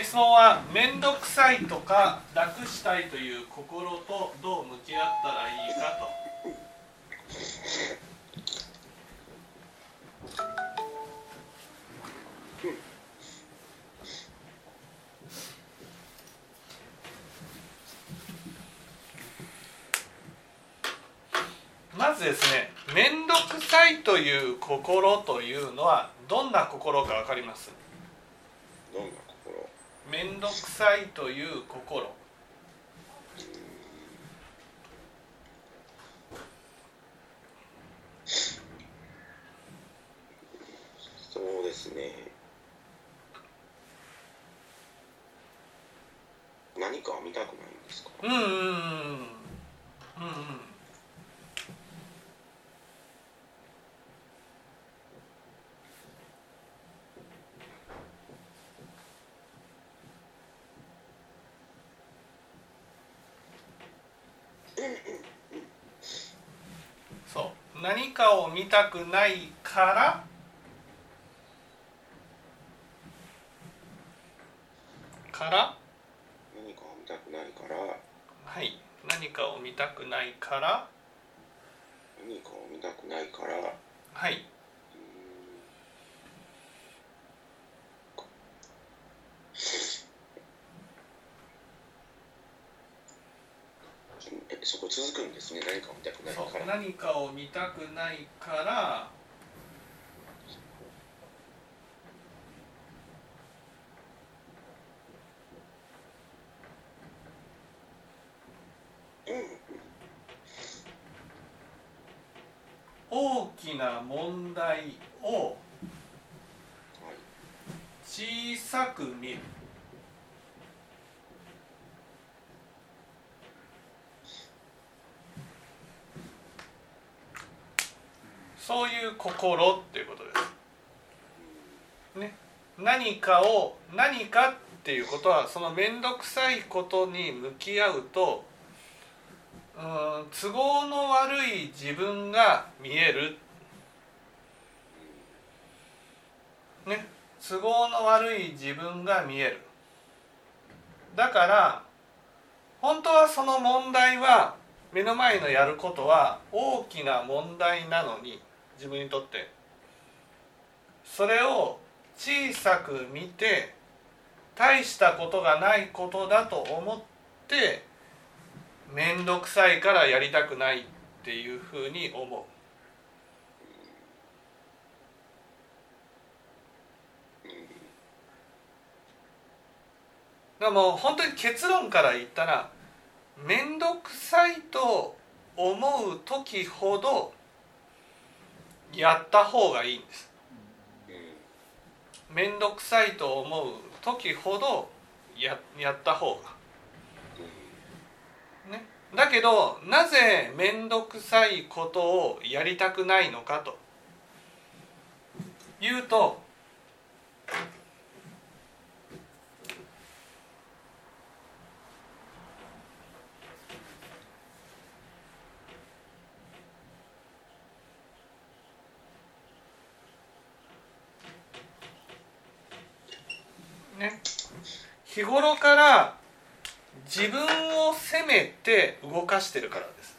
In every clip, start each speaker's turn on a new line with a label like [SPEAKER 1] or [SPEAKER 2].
[SPEAKER 1] 質問は面倒くさいとか楽したいという心とどう向き合ったらいいかと。まずですね面倒くさいという心というのはどんな心か分かります？
[SPEAKER 2] どんな？
[SPEAKER 1] 面倒くさいという心。
[SPEAKER 2] そうですね。何かを見たくないんですか？
[SPEAKER 1] うんうんうん。うんうんそう何かを見たくないからから？
[SPEAKER 2] 何かを見たくないから。
[SPEAKER 1] はい。何かを見たくないから？
[SPEAKER 2] 何かを見たくないから。う
[SPEAKER 1] はい
[SPEAKER 2] ーんえそこ続くんですね。何かを見たくないから。
[SPEAKER 1] 何かを見たくないから大きな問題を
[SPEAKER 2] はい。
[SPEAKER 1] 小さく見るそういう心っていうことです。ね、何かを何かっていうことはその面倒くさいことに向き合うとうん都合の悪い自分が見える、ね、都合の悪い自分が見える。だから本当はその問題は目の前のやることは大きな問題なのに自分にとってそれを小さく見て大したことがないことだと思って面倒くさいからやりたくないっていうふうに思う。でも本当に結論から言ったら面倒くさいと思う時ほどやった方がいいんです。
[SPEAKER 2] うん
[SPEAKER 1] 面倒くさいと思う時ほどややった方が。ね、だけどなぜ面倒くさいことをやりたくないのかというと日頃から自分を責めて動かしてるからです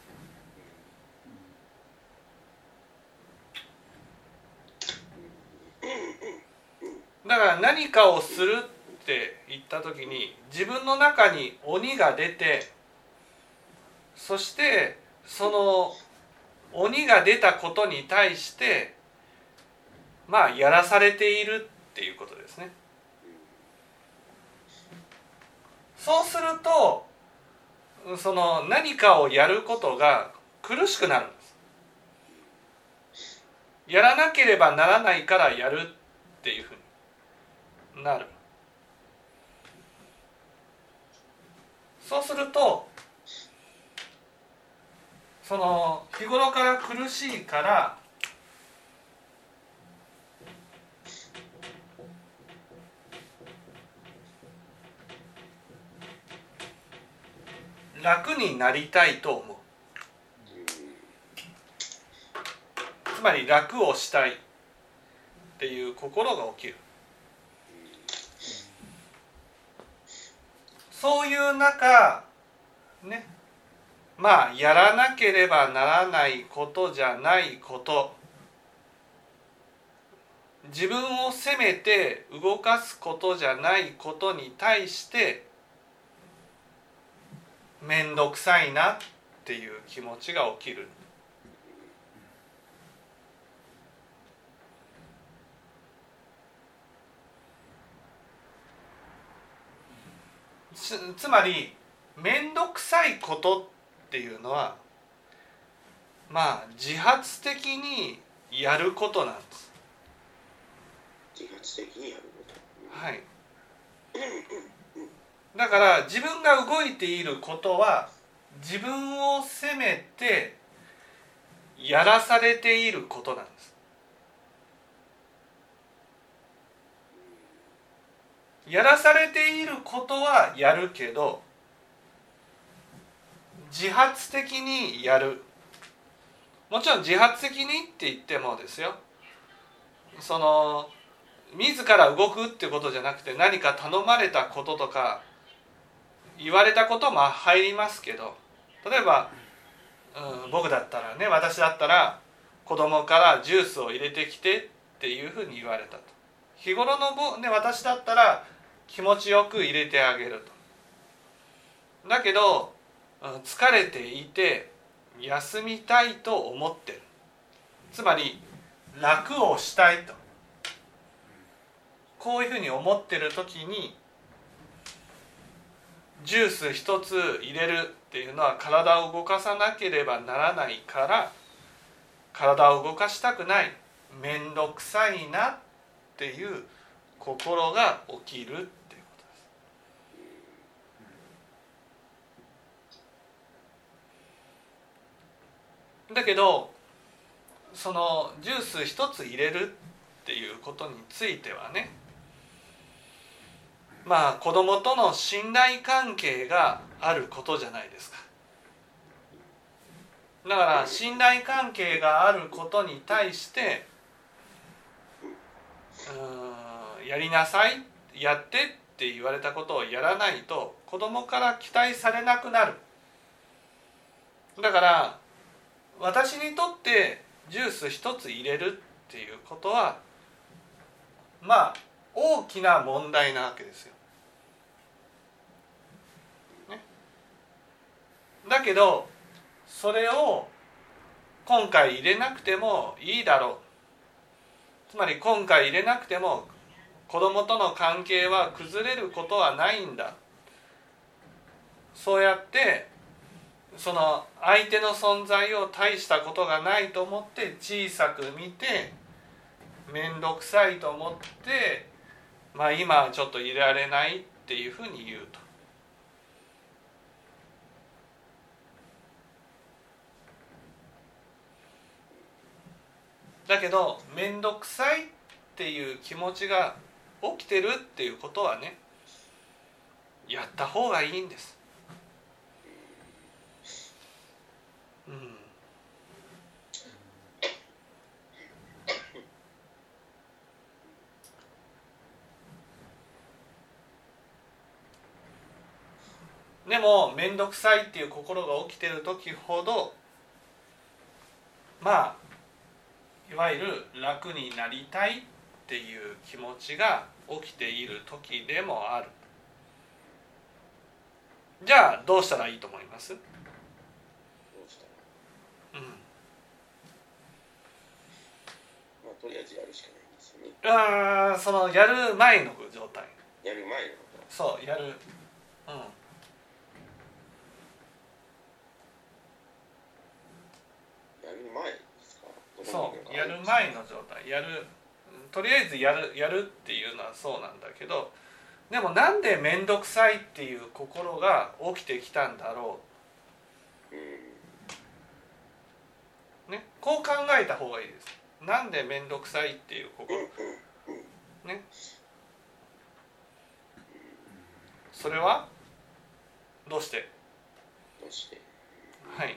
[SPEAKER 1] だから何かをするって言った時に自分の中に鬼が出てそしてその鬼が出たことに対してまあやらされているっていうことですね。そうするとその何かをやることが苦しくなるんです。やらなければならないからやるっていうふうになる。そうするとその日頃から苦しいから楽になりたいと思う。つまり楽をしたいっていう心が起きる。そういう中ねまあやらなければならないことじゃないこと。自分を責めて動かすことじゃないことに対して面倒くさいなっていう気持ちが起きる。つつまり面倒くさいことっていうのはまあ自発的にやることなんです。
[SPEAKER 2] 自発的にやること
[SPEAKER 1] はい。だから自分が動いていることは自分を責めてやらされていることなんです。やらされていることはやるけど自発的にやるもちろん自発的にって言ってもですよその自ら動くってことじゃなくて何か頼まれたこととか言われたことも入りますけど例えば、うん、僕だったらね私だったら子供からジュースを入れてきてっていうふうに言われたと。日頃の、ね、私だったら気持ちよく入れてあげると。だけどうん疲れていて休みたいと思ってる。つまり楽をしたいと。こういうふうに思ってる時にジュース一つ入れるっていうのは体を動かさなければならないから体を動かしたくない面倒くさいなっていう心が起きるっていうことです。だけどそのジュース一つ入れるっていうことについてはねまあ子供との信頼関係があることじゃないですかだから信頼関係があることに対してうんやりなさいやってって言われたことをやらないと子供から期待されなくなるだから私にとってジュース一つ入れるっていうことはまあ大きな問題なわけですよ。だけどそれを今回入れなくてもいいだろうつまり今回入れなくても子供との関係は崩れることはないんだそうやってその相手の存在を大したことがないと思って小さく見て面倒くさいと思ってまあ今はちょっと入れられないっていうふうに言うと。だけど面倒くさいっていう気持ちが起きてるっていうことはねやった方がいいんです。うんでも面倒くさいっていう心が起きてる時ほどまあいわゆる楽になりたいっていう気持ちが起きている時でもある。じゃあどうしたらいいと思います？
[SPEAKER 2] どう
[SPEAKER 1] ん。
[SPEAKER 2] まあとりあえずやるしかないんですよね。
[SPEAKER 1] あーそのやる前の状態。
[SPEAKER 2] やる前のこ
[SPEAKER 1] そうやる。うん。
[SPEAKER 2] とやる前？
[SPEAKER 1] そう。やる前の状態。やるとりあえずやるやるっていうのはそうなんだけどでもなんで面倒くさいっていう心が起きてきたんだろ
[SPEAKER 2] う。ん
[SPEAKER 1] うねこう考えた方がいいです。なんで面倒くさいっていう心。ね。それは？どうして？
[SPEAKER 2] どうして？
[SPEAKER 1] はい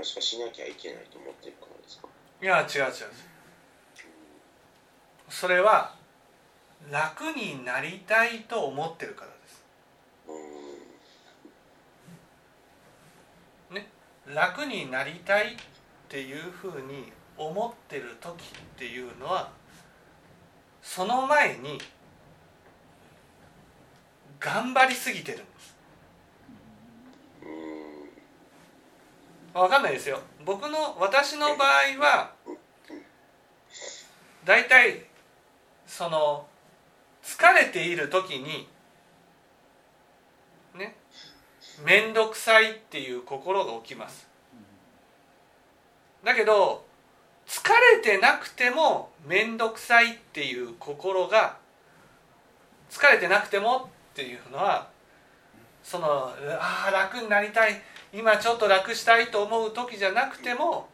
[SPEAKER 2] あしかしなきゃいけないと思ってるからですか？
[SPEAKER 1] いや違う違うそれは楽になりたいと思ってるからです。
[SPEAKER 2] うん。
[SPEAKER 1] 楽になりたいっていうふうに思ってる時っていうのはその前に頑張りすぎてるんです
[SPEAKER 2] うん
[SPEAKER 1] 分かんないですよ。僕の私の場合は大体その疲れている時にね面倒くさいっていう心が起きます。だけど疲れてなくても面倒くさいっていう心が疲れてなくてもっていうのはそのああ楽になりたい。今ちょっと楽したいと思う時じゃなくても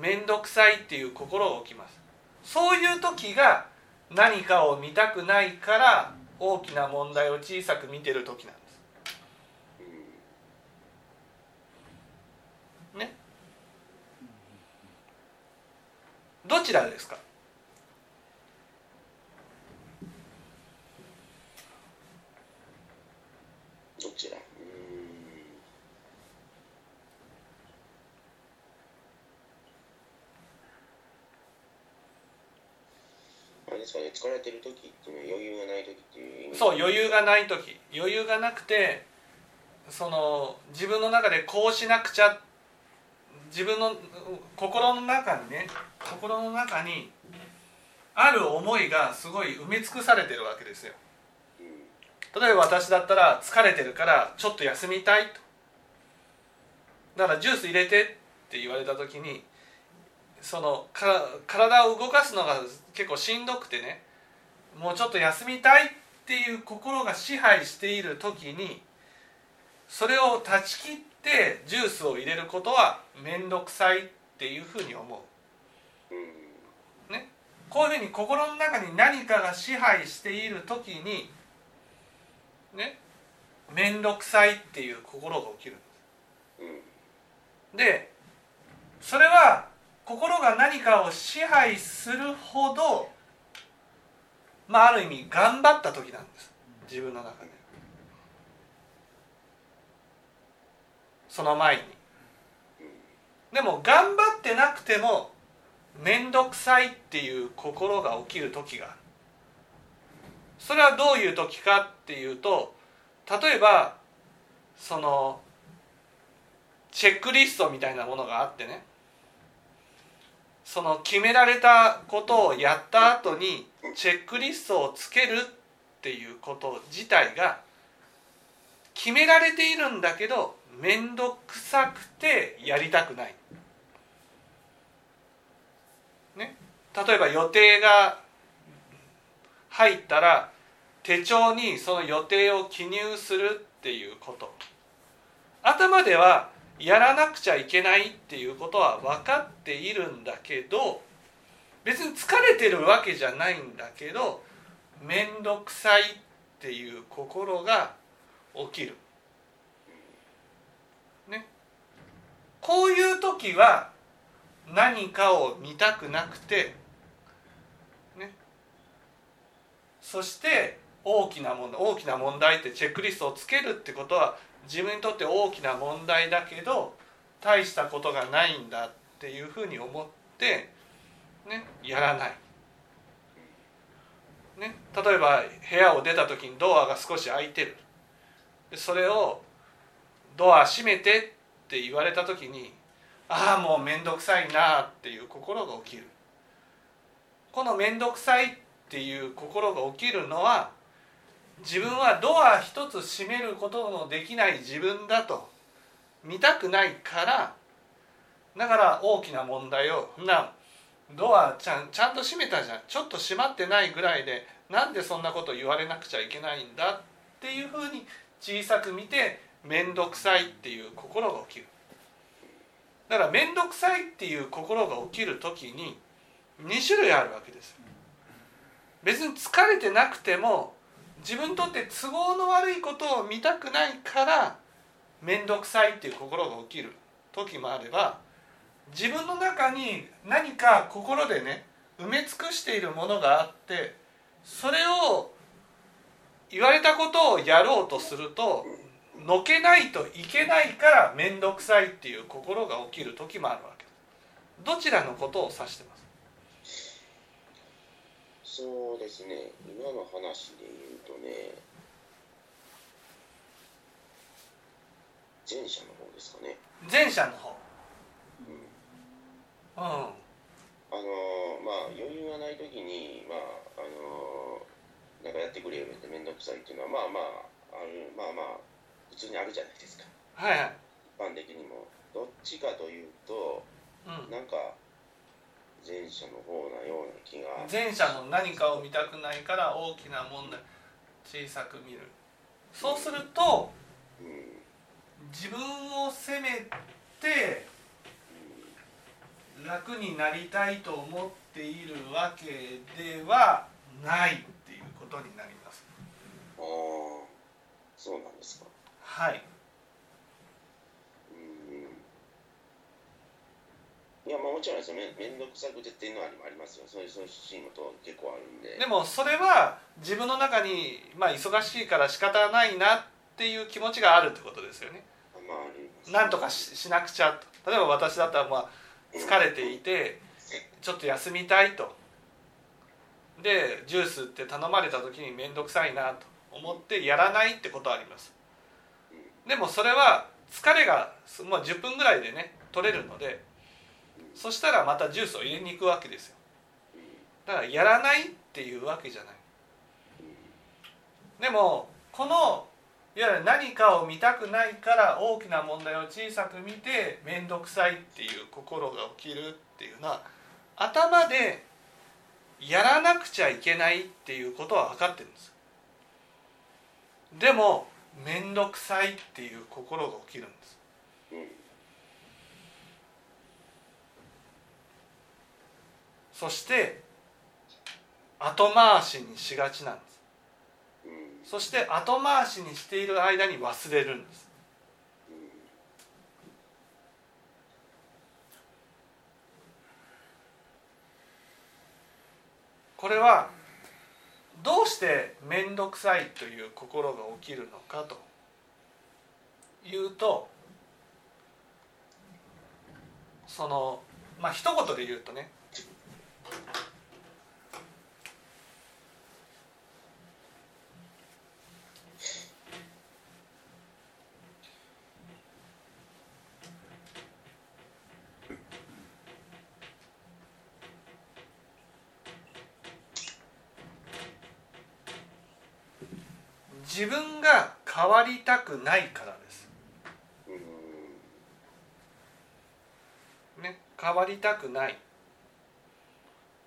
[SPEAKER 1] 面倒くさいっていう心が起きます。そういう時が何かを見たくないから大きな問題を小さく見てる時なんです。ね？どちらですか
[SPEAKER 2] どちらうんあれですかね。疲れてる時っていうのは余裕がない時っていう意味。
[SPEAKER 1] そう余裕がない時。余裕がなくてその自分の中でこうしなくちゃ自分の心の中にね心の中にある思いがすごい埋め尽くされてるわけですよ。
[SPEAKER 2] うん。
[SPEAKER 1] 例えば私だったら疲れてるからちょっと休みたいと。だからジュース入れてって言われた時にそのか体を動かすのが結構しんどくてねもうちょっと休みたいっていう心が支配している時にそれを断ち切ってジュースを入れることは面倒くさいっていうふうに思う。
[SPEAKER 2] うん
[SPEAKER 1] こういうふうに心の中に何かが支配している時にね。面倒くさいっていう心が起きるでそれは心が何かを支配するほどまあある意味頑張った時なんです。自分の中で。その前に。でも頑張ってなくても面倒くさいっていう心が起きる時がある。それはどういう時かっていうと例えばそのチェックリストみたいなものがあってね。その決められたことをやった後にチェックリストをつけるっていうこと自体が決められているんだけど面倒くさくてやりたくない。ね、例えば予定が入ったら手帳にその予定を記入するっていうこと頭ではやらなくちゃいけないっていうことは分かっているんだけど別に疲れてるわけじゃないんだけど面倒くさいっていう心が起きる。ね。こういう時は何かを見たくなくて、ね、そして大きな問題大きな問題ってチェックリストをつけるってことは自分にとって大きな問題だけど大したことがないんだっていうふうに思って、ね、やらない。ね、例えば部屋を出た時にドアが少し開いてるそれを「ドア閉めて」って言われた時にああもう面倒くさいなっていう心が起きるこの面倒くさいっていう心が起きるのは自分はドア一つ閉めることのできない自分だと見たくないからだから大きな問題をなドアちゃんちゃんと閉めたじゃん。ちょっと閉まってないぐらいでなんでそんなこと言われなくちゃいけないんだ？っていうふうに小さく見て面倒くさいっていう心が起きる。だから面倒くさいっていう心が起きる時に2種類あるわけです。別に疲れてなくても自分にとって都合の悪いことを見たくないから面倒くさいっていう心が起きる。時もあれば自分の中に何か心でね埋め尽くしているものがあってそれを言われたことをやろうとするとのけないといけないから面倒くさいっていう心が起きる。時もあるわけ。どちらのことを指してます？
[SPEAKER 2] そうですね。今の話で言うとね前者の方ですかね。
[SPEAKER 1] 前者の方。
[SPEAKER 2] うん。
[SPEAKER 1] うん。
[SPEAKER 2] あのまあ余裕がない時にまああのなんかやってくれよって面倒くさいっていうのはまあまああるまあまあ普通にあるじゃないですか。
[SPEAKER 1] はいはい、
[SPEAKER 2] 一般的にも。どっちかというと
[SPEAKER 1] うん、
[SPEAKER 2] なんか前者の方なような気が。
[SPEAKER 1] 前者の何かを見たくないから大きな問題小さく見る。そうすると
[SPEAKER 2] うん
[SPEAKER 1] 自分を責めて楽になりたいと思っているわけではないっていうことになります。
[SPEAKER 2] ああそうなんですか。
[SPEAKER 1] はい
[SPEAKER 2] うんいやまあもちろんですよ。め面倒くさくてっていうのはありますよ。そういうそういうシーンもと結構あるんで。
[SPEAKER 1] でもそれは自分の中にまあ忙しいから仕方ないなっていう気持ちがあるってことですよね。
[SPEAKER 2] まああります。
[SPEAKER 1] なんとかししなくちゃと。例えば私だったらまあ疲れていてちょっと休みたいと。でジュースって頼まれた時に面倒くさいなと思ってやらないってことはあります。でもそれは疲れがもう10分ぐらいでね取れるのでそしたらまたジュースを入れに行くわけですよ。だからやらないっていうわけじゃない。でもこのいわゆる何かを見たくないから大きな問題を小さく見て面倒くさいっていう心が起きるっていうのは頭でやらなくちゃいけないっていうことは分かってるんです。でも面倒くさいっていう心が起きるんです
[SPEAKER 2] うん
[SPEAKER 1] そして後回しにしがちなんです。
[SPEAKER 2] うん。
[SPEAKER 1] そして後回しにしている間に忘れるんです。これはどうして面倒くさいという心が起きるのかというとそのまあ一言で言うとね自分が変わりたくないからです。
[SPEAKER 2] うん。
[SPEAKER 1] ね、変わりたくない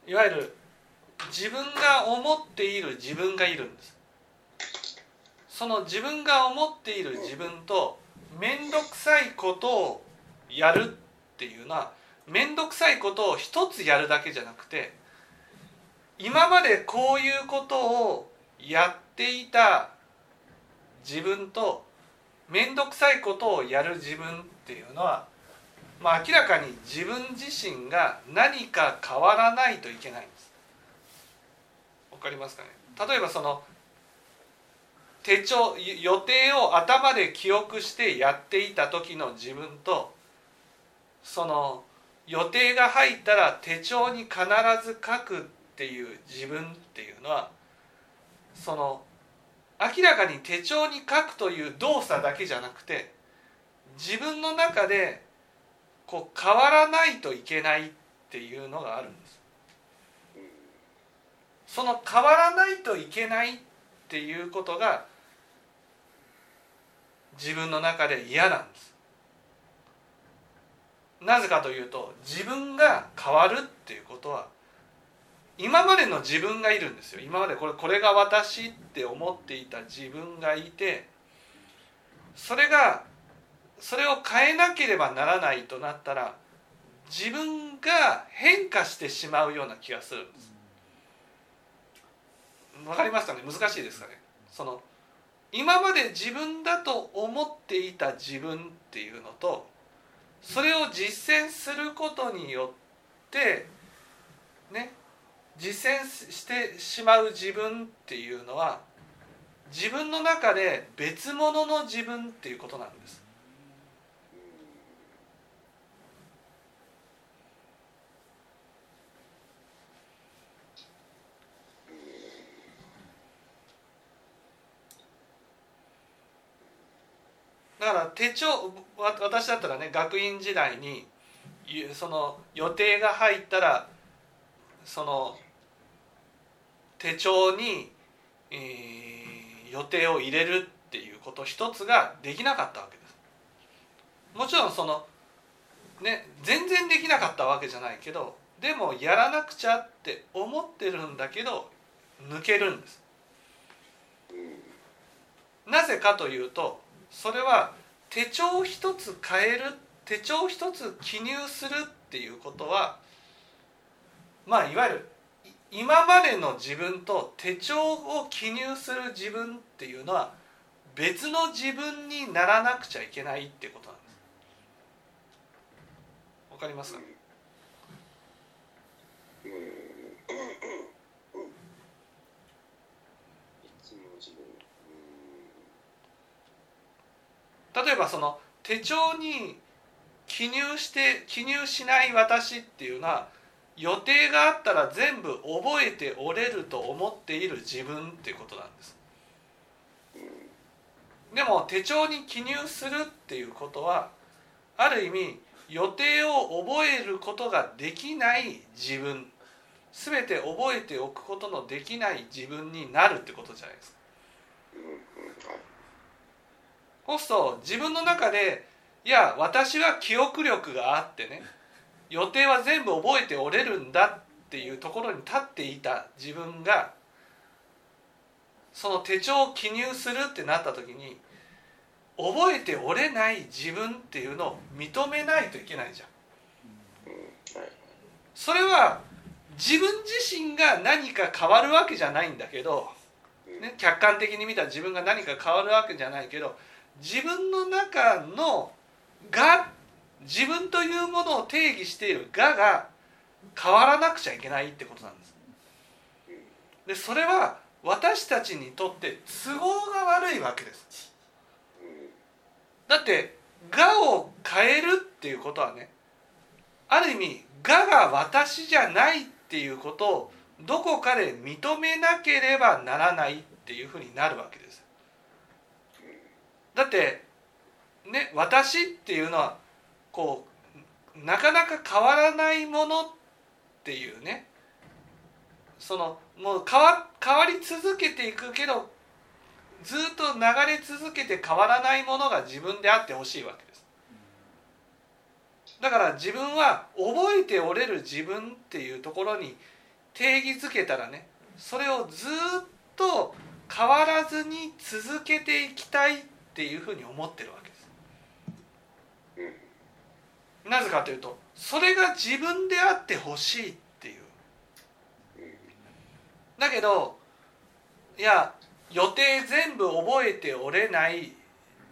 [SPEAKER 1] いわゆる自分が思っている自分がいるんです。その自分が思っている自分と面倒くさいことをやるっていうのは面倒くさいことを一つやるだけじゃなくて今までこういうことをやっていた自分と面倒くさいことをやる自分っていうのはまあ、明らかに自分自身が何か変わらないといけないんです。わかりますかね？例えばその手帳予定を頭で記憶してやっていた時の自分とその予定が入ったら手帳に必ず書くっていう自分っていうのはその明らかに手帳に書くという動作だけじゃなくて自分の中でこう変わらないといけないっていうのがあるんです。その変わらないといけないっていうことが自分の中で嫌なんです。なぜかというと自分が変わるっていうことは今までの自分がいるんですよ。今までこれこれが私って思っていた自分がいてそれがそれを変えなければならないとなったら自分が変化してしまうような気がするんです。わかりますかね？難しいですかね？その今まで自分だと思っていた自分っていうのとそれを実践することによってね実践してしまう自分っていうのは自分の中で別物の自分っていうことなんです。だから手帳私だったらね学院時代にその予定が入ったらその手帳に、えー、予定を入れるっていうこと一つができなかったわけです。もちろんそのね全然できなかったわけじゃないけどでもやらなくちゃって思ってるんだけど抜けるんです。なぜかというとそれは手帳一つ変える手帳一つ記入するっていうことはまあいわゆる今までの自分と手帳を記入する自分っていうのは別の自分にならなくちゃいけないってことなんです。わかりますか、例えばその手帳に記入して記入しない私っていうのは予定があったら全部覚えておれると思っている自分っていうことなんです。でも手帳に記入するっていうことはある意味予定を覚えることができない自分。全て覚えておくことのできない自分になるってことじゃないですか。そ自分の中でいや私は記憶力があってね予定は全部覚えておれるんだっていうところに立っていた自分がその手帳を記入するってなった時に覚えておれない自分っていうのを認めないといけないじゃん。それは自分自身が何か変わるわけじゃないんだけど、ね、客観的に見た自分が何か変わるわけじゃないけど自分の中のが自分というものを定義しているがが変わらなくちゃいけないってことなんです。でそれは私たちにとって都合が悪いわけです。だってがを変えるっていうことはねある意味がが私じゃないっていうことをどこかで認めなければならないっていうふうになるわけです。だってね私っていうのはこうなかなか変わらないものっていうね。そのもう変わ変わり続けていくけどずっと流れ続けて変わらないものが自分であってほしいわけです。だから自分は覚えておれる自分っていうところに定義づけたらねそれをずっと変わらずに続けていきたいっていうふうに思ってるわけです。なぜかというとそれが自分であってほしいっていう。だけどいや予定全部覚えておれない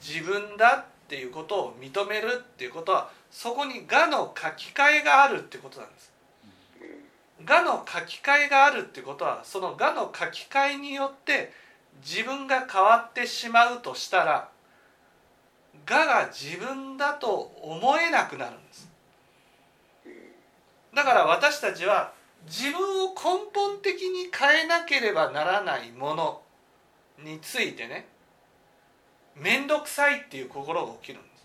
[SPEAKER 1] 自分だっていうことを認めるっていうことはそこに「が」の書き換えがあるってことなんです。がの書き換えがあるってことはその「が」の書き換えによって自分が変わってしまうとしたらがが自分だと思えなくなるんです。だから私たちは自分を根本的に変えなければならないものについてね面倒くさいっていう心が起きるんです。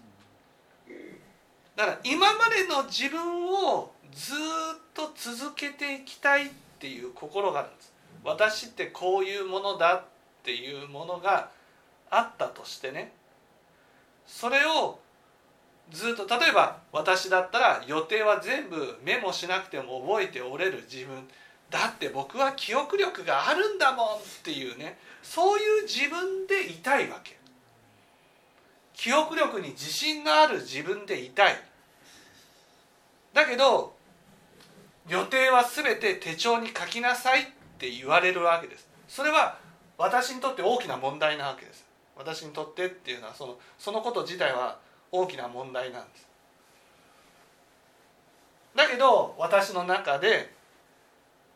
[SPEAKER 1] だから今までの自分をずっと続けていきたいっていう心があるんです。私ってこういうものだっていうものがあったとしてねそれをずっと例えば私だったら予定は全部メモしなくても覚えておれる自分。だって僕は記憶力があるんだもんっていうね。そういう自分でいたいわけ。記憶力に自信のある自分でいたい。だけど予定は全て手帳に書きなさいって言われるわけです。それは私にとって大きな問題なわけです。私にとってっていうのはそのそのこと自体は大きな問題なんです。だけど私の中で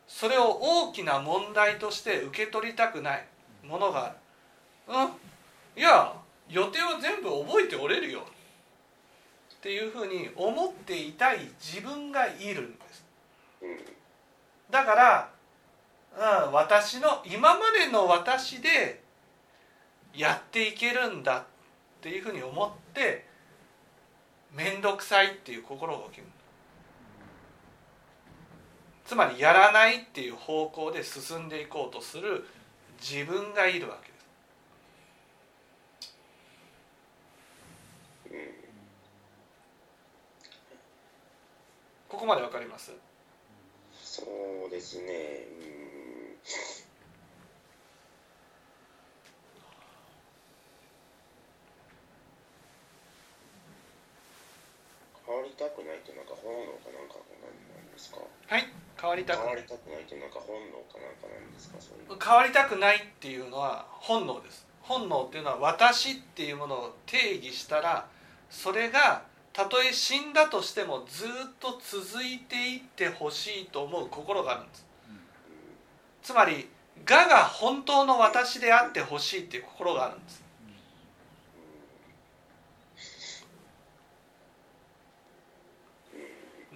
[SPEAKER 1] それを大きな問題として受け取りたくないものがある。うん。いや予定は全部覚えておれるよ。っていうふうに思っていたい自分がいるんです。だから、うん、私の今までの私でやっていけるんだっていうふうに思って面倒くさいっていう心が起きる。つまりやらないっていう方向で進んでいこうとする自分がいるわけです。ここまでわかります？
[SPEAKER 2] そうですね。うん。変わりたくないってなんか本能かなんかなんですか？
[SPEAKER 1] はい？変わりたく
[SPEAKER 2] 変わりたくないってなんか本能かなんかなんですか？
[SPEAKER 1] 変わりたくないっていうのは本能です。本能っていうのは私っていうものを定義したらそれがたとえ死んだとしてもずっと続いていってほしいと思う心があるんです。つまり我が本当の私であってほしいっていう心があるんです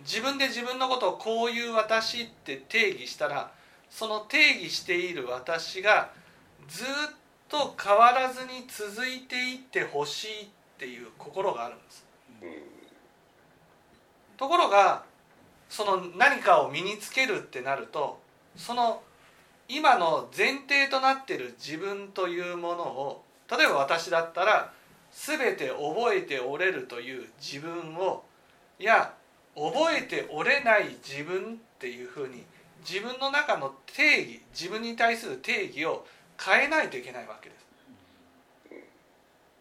[SPEAKER 1] 自分で自分のことをこういう私って定義したらその定義している私がずっと変わらずに続いていってほしいっていう心があるんです。ところがその何かを身につけるってなるとその今の前提となってる自分というものを例えば私だったら全て覚えておれるという自分をいや覚えておれない自分っていうふうに自分の中の定義自分に対する定義を変えないといけないわけです。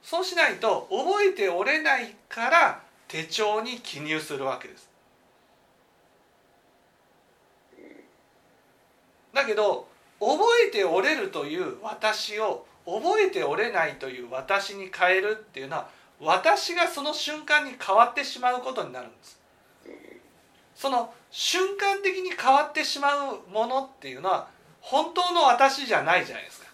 [SPEAKER 1] そうしないと覚えておれないから手帳に記入するわけです。だけど覚えておれるという私を覚えておれないという私に変えるっていうのは私がその瞬間に変わってしまうことになるんです。その瞬間的に変わってしまうものっていうのは本当の私じゃないじゃないですか。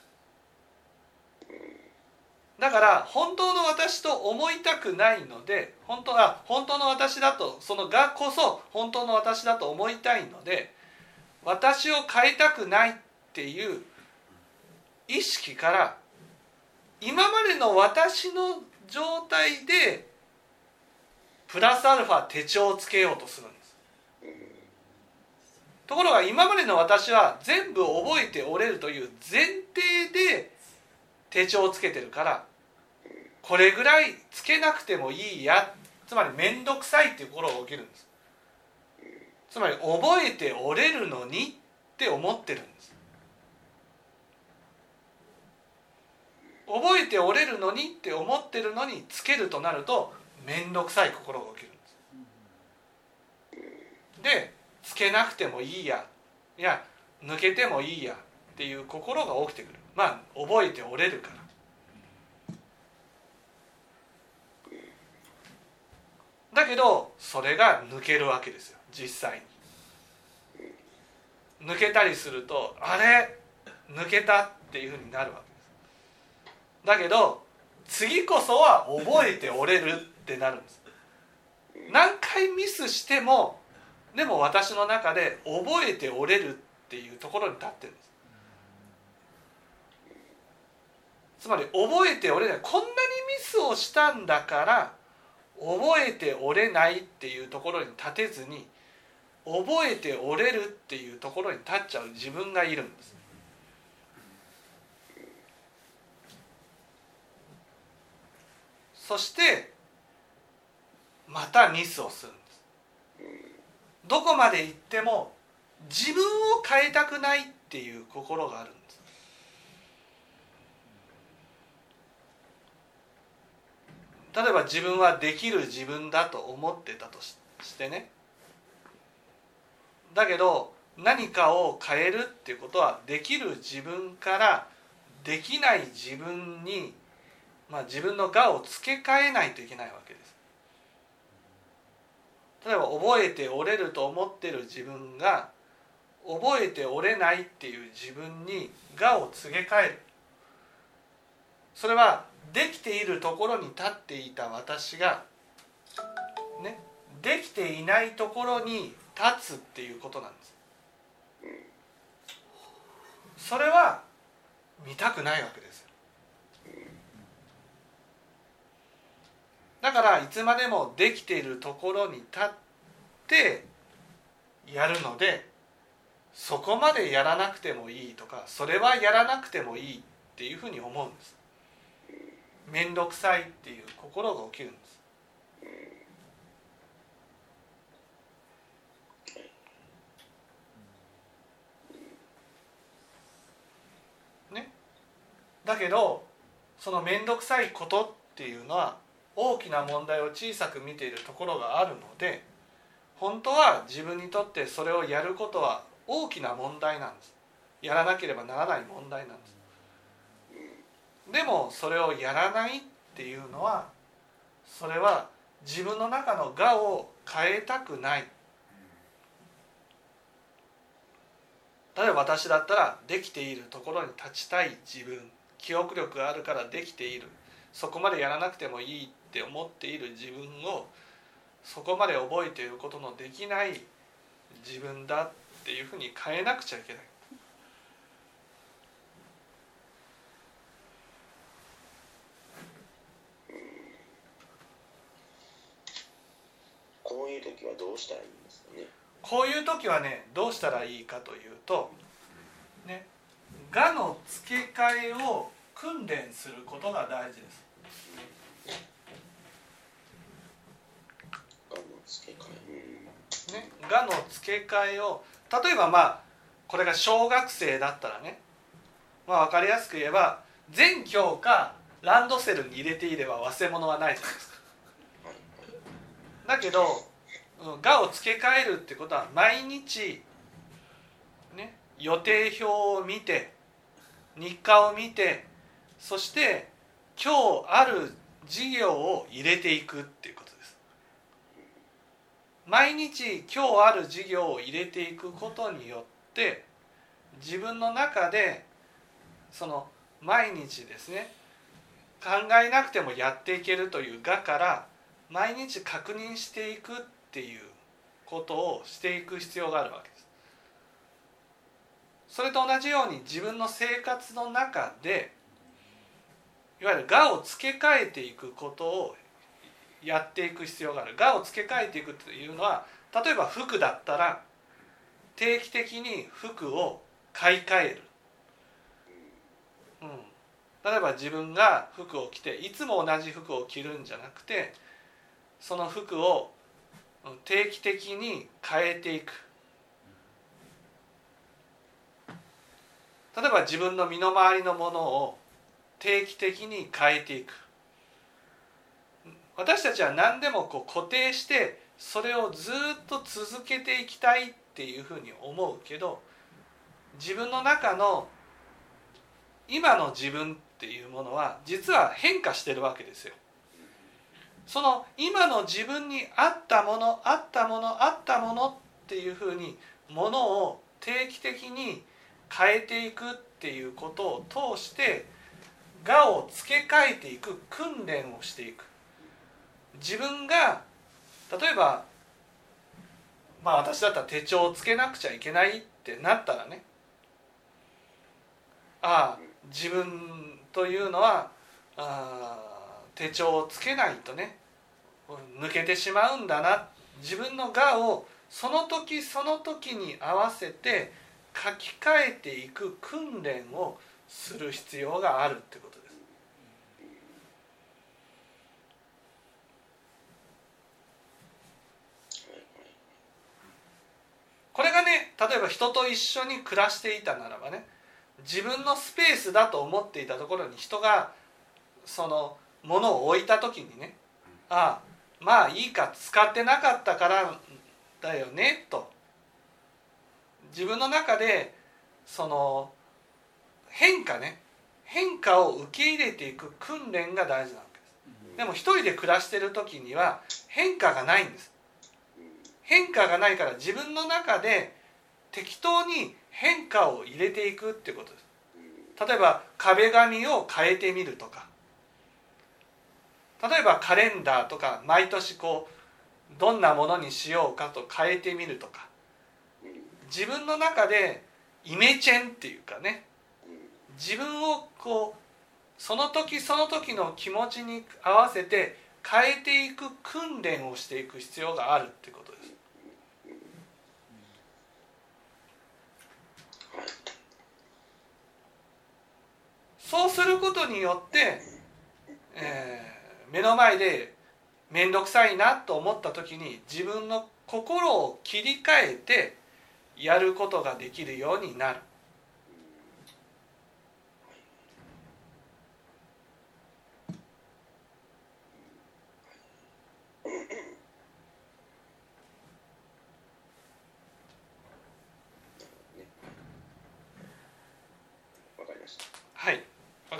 [SPEAKER 1] だから本当の私と思いたくないので本当は本当の私だとそのがこそ本当の私だと思いたいので私を変えたくないっていう意識から今までの私の状態でプラスアルファ手帳をつけようとする。ところが今までの私は全部覚えておれるという前提で手帳をつけてるからこれぐらいつけなくてもいいやつまり面倒くさいっていう心が起きるんです。つまり覚えておれるのにって思ってるんです。覚えておれるのにって思ってるのにつけるとなると面倒くさい心が起きるんです。でけなくてもいいや。いや抜けてもいいやっていう心が起きてくる。まあ覚えておれるから。だけどそれが抜けるわけですよ。実際に。抜けたりするとあれ？抜けたっていうふうになるわけです。だけど次こそは覚えておれるってなるんです。何回ミスしてもでも私の中で覚えておれるっていうところに立ってるんです。つまり覚えておれない。こんなにミスをしたんだから覚えておれないっていうところに立てずに覚えておれるっていうところに立っちゃう。自分がいるんです。そしてまたミスをするんです。どこまで行っても自分を変えたくないっていう心があるんです例えば自分はできる自分だと思ってたとしてねだけど何かを変えるっていうことはできる自分からできない自分に、まあ、自分の我を付け替えないといけないわけです。例えば覚えておれると思ってる自分が覚えておれないっていう自分に我を告げ替える。それはできているところに立っていた私がねできていないところに立つっていうことなんです。それは見たくないわけです。だからいつまでもできているところに立ってやるのでそこまでやらなくてもいいとかそれはやらなくてもいいっていうふうに思うんです。面倒くさいっていう心が起きるんです。ね。だけどその面倒くさいことっていうのは大きな問題を小さく見ているところがあるので本当は自分にとってそれをやることは大きな問題なんです。やらなければならない問題なんです。でもそれをやらないっていうのはそれは自分の中の我を変えたくない。例えば私だったらできているところに立ちたい自分。記憶力があるからできている。そこまでやらなくてもいい。って思っている自分をそこまで覚えていることのできない自分だっていうふうに変えなくちゃいけない。
[SPEAKER 2] こういう時はどうしたらいいんですかね？
[SPEAKER 1] こういう時はねどうしたらいいかというとね我の付け替えを訓練することが大事です。
[SPEAKER 2] 我の付け替
[SPEAKER 1] ね、我の付け替えを例えばまあこれが小学生だったらね、まあ、分かりやすく言えば全教科ランドセルに入れていれば忘れ物はないじゃないですか。だけどうん我を付け替えるってことは毎日、ね、予定表を見て日課を見てそして今日ある授業を入れていくっていうこと。毎日今日ある授業を入れていくことによって自分の中でその毎日ですね考えなくてもやっていけるという我から毎日確認していくっていうことをしていく必要があるわけです。それと同じように自分の生活の中でいわゆる我を付け替えていくことをやっていく必要がある。我を付け替えていくというのは例えば服だったら定期的に服を買い替える、うん、例えば自分が服を着ていつも同じ服を着るんじゃなくてその服を定期的に変えていく。例えば自分の身の回りのものを定期的に変えていく。私たちは何でもこう固定してそれをずっと続けていきたいっていうふうに思うけど自分の中の今の自分っていうものは実は変化してるわけですよ。その今の自分に合ったもの合ったもの合ったものっていうふうにものを定期的に変えていくっていうことを通して我を付け替えていく訓練をしていく自分が例えばまあ私だったら手帳をつけなくちゃいけないってなったらねああ自分というのはあ手帳をつけないとね抜けてしまうんだな。自分の我をその時その時に合わせて書き換えていく訓練をする必要があるってことです。これがね例えば人と一緒に暮らしていたならばね自分のスペースだと思っていたところに人がそのものを置いた時にねああまあいいか使ってなかったからだよねと。自分の中でその変化ね変化を受け入れていく訓練が大事なわけです。でも一人で暮らしてる時には変化がないんです変化がないから自分の中で適当に変化を入れていくってことです。例えば壁紙を変えてみるとか。例えばカレンダーとか毎年こうどんなものにしようかと変えてみるとか。自分の中でイメチェンっていうかね。自分をこうその時その時の気持ちに合わせて変えていく訓練をしていく必要があるってことそうすることによって、えー、目の前で面倒くさいなと思った時に自分の心を切り替えてやることができるようになる。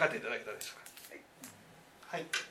[SPEAKER 1] ていただけたでしょうか。はい